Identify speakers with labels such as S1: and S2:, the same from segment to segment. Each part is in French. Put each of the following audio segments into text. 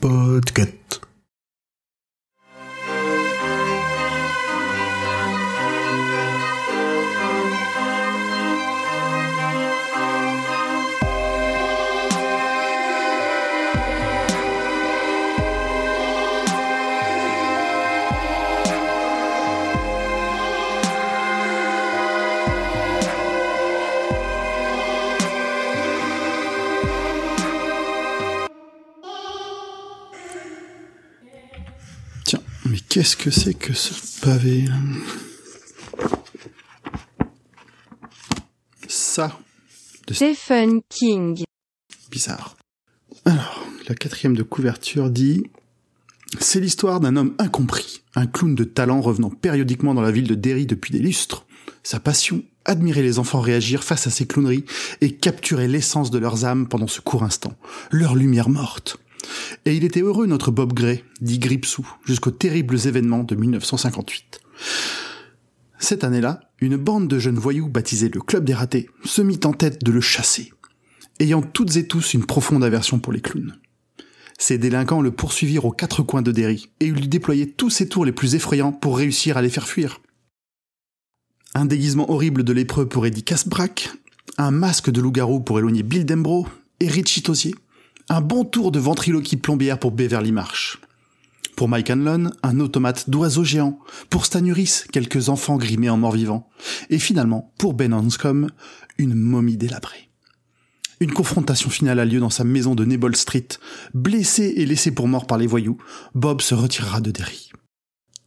S1: Podcast. Qu'est-ce que c'est que ce pavé Ça,
S2: Stephen King.
S1: bizarre. Alors, la quatrième de couverture dit C'est l'histoire d'un homme incompris, un clown de talent revenant périodiquement dans la ville de Derry depuis des lustres. Sa passion, admirer les enfants réagir face à ses clowneries et capturer l'essence de leurs âmes pendant ce court instant, leur lumière morte. Et il était heureux, notre Bob Gray, dit Gripsou, jusqu'aux terribles événements de 1958. Cette année-là, une bande de jeunes voyous baptisés le Club des Ratés se mit en tête de le chasser, ayant toutes et tous une profonde aversion pour les clowns. Ces délinquants le poursuivirent aux quatre coins de Derry et lui déployaient tous ses tours les plus effrayants pour réussir à les faire fuir. Un déguisement horrible de lépreux pour Eddie Casbrack, un masque de loup-garou pour éloigner Bill Dembro et Richie Tosier, un bon tour de ventriloquie plombière pour Beverly Marsh. Pour Mike Hanlon, un automate d'oiseaux géants. Pour Stanuris, quelques enfants grimés en mort-vivant. Et finalement, pour Ben Hanscom, une momie délabrée. Une confrontation finale a lieu dans sa maison de Nebel Street. Blessé et laissé pour mort par les voyous, Bob se retirera de Derry.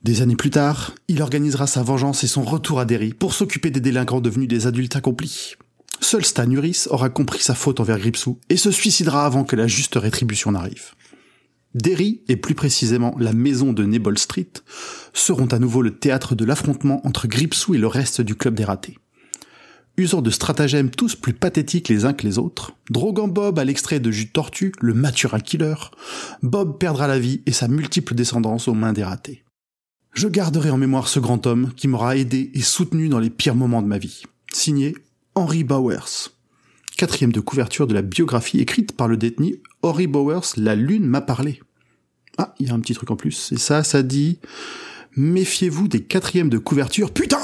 S1: Des années plus tard, il organisera sa vengeance et son retour à Derry pour s'occuper des délinquants devenus des adultes accomplis. Seul Stan Uris aura compris sa faute envers Gripsou et se suicidera avant que la juste rétribution n'arrive. Derry, et plus précisément la maison de Nebel Street, seront à nouveau le théâtre de l'affrontement entre Gripsou et le reste du club des ratés. Usant de stratagèmes tous plus pathétiques les uns que les autres, droguant Bob à l'extrait de jus tortue, le Maturin Killer, Bob perdra la vie et sa multiple descendance aux mains des ratés. Je garderai en mémoire ce grand homme qui m'aura aidé et soutenu dans les pires moments de ma vie. Signé Henry Bowers. Quatrième de couverture de la biographie écrite par le détenu Henry Bowers, La Lune m'a parlé. Ah, il y a un petit truc en plus. Et ça, ça dit Méfiez-vous des quatrièmes de couverture. Putain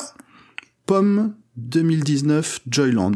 S1: Pomme 2019 Joyland.